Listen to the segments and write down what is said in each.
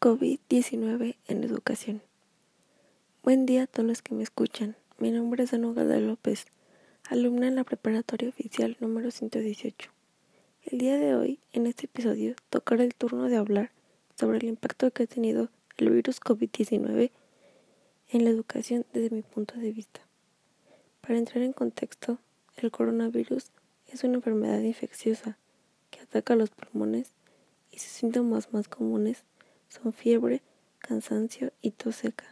COVID-19 en educación. Buen día a todos los que me escuchan. Mi nombre es Ana López, alumna en la preparatoria oficial número 118. El día de hoy, en este episodio, tocaré el turno de hablar sobre el impacto que ha tenido el virus COVID-19 en la educación desde mi punto de vista. Para entrar en contexto, el coronavirus es una enfermedad infecciosa que ataca los pulmones y sus síntomas más comunes son fiebre, cansancio y tos seca.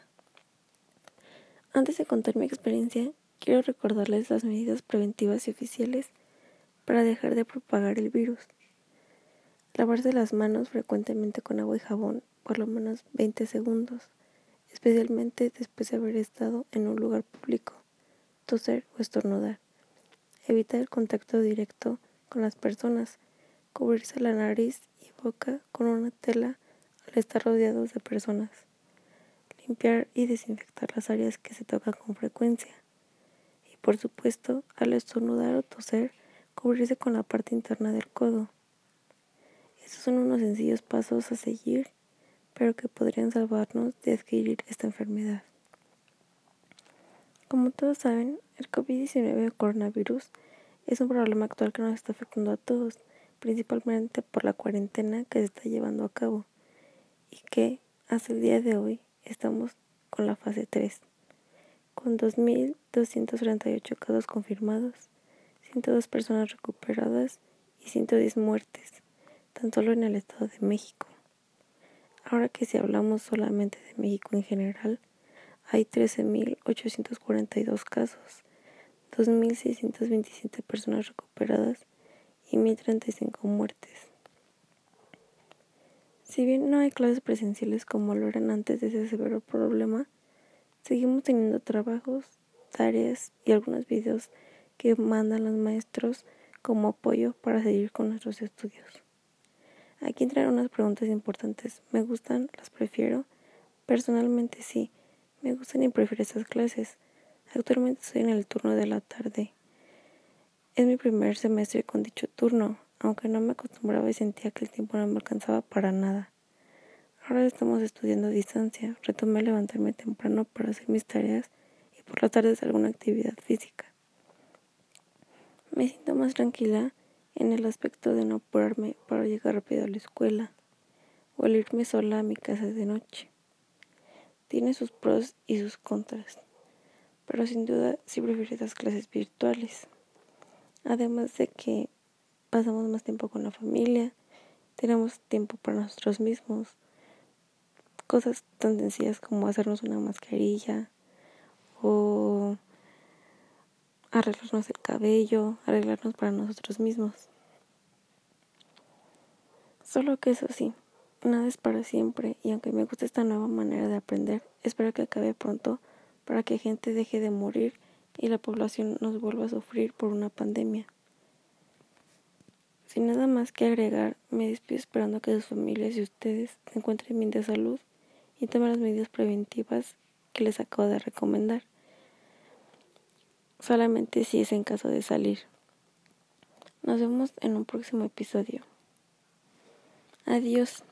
Antes de contar mi experiencia, quiero recordarles las medidas preventivas y oficiales para dejar de propagar el virus. Lavarse las manos frecuentemente con agua y jabón por lo menos 20 segundos, especialmente después de haber estado en un lugar público, toser o estornudar. Evitar el contacto directo con las personas, cubrirse la nariz y boca con una tela al estar rodeados de personas. Limpiar y desinfectar las áreas que se tocan con frecuencia. Y por supuesto, al estornudar o toser, cubrirse con la parte interna del codo. Estos son unos sencillos pasos a seguir, pero que podrían salvarnos de adquirir esta enfermedad. Como todos saben, el COVID-19 o coronavirus es un problema actual que nos está afectando a todos, principalmente por la cuarentena que se está llevando a cabo y que hasta el día de hoy estamos con la fase 3, con 2.238 casos confirmados, 102 personas recuperadas y 110 muertes, tan solo en el Estado de México. Ahora que si hablamos solamente de México en general, hay 13.842 casos, 2.627 personas recuperadas y 1.035 muertes. Si bien no hay clases presenciales como lo eran antes de ese severo problema, seguimos teniendo trabajos, tareas y algunos videos que mandan los maestros como apoyo para seguir con nuestros estudios. Aquí entran unas preguntas importantes. ¿Me gustan? ¿Las prefiero? Personalmente sí, me gustan y prefiero estas clases. Actualmente estoy en el turno de la tarde. Es mi primer semestre con dicho turno, aunque no me acostumbraba y sentía que el tiempo no me alcanzaba para nada. Ahora estamos estudiando a distancia. Retomé levantarme temprano para hacer mis tareas y por las tardes alguna actividad física. Me siento más tranquila en el aspecto de no apurarme para llegar rápido a la escuela o irme sola a mi casa de noche. Tiene sus pros y sus contras, pero sin duda sí prefiero las clases virtuales. Además de que pasamos más tiempo con la familia, tenemos tiempo para nosotros mismos. Cosas tan sencillas como hacernos una mascarilla o arreglarnos el cabello, arreglarnos para nosotros mismos. Solo que eso sí, nada es para siempre y aunque me gusta esta nueva manera de aprender, espero que acabe pronto para que gente deje de morir y la población nos vuelva a sufrir por una pandemia. Sin nada más que agregar, me despido esperando que sus familias y ustedes se encuentren bien de salud y tomen las medidas preventivas que les acabo de recomendar. Solamente si es en caso de salir. Nos vemos en un próximo episodio. Adiós.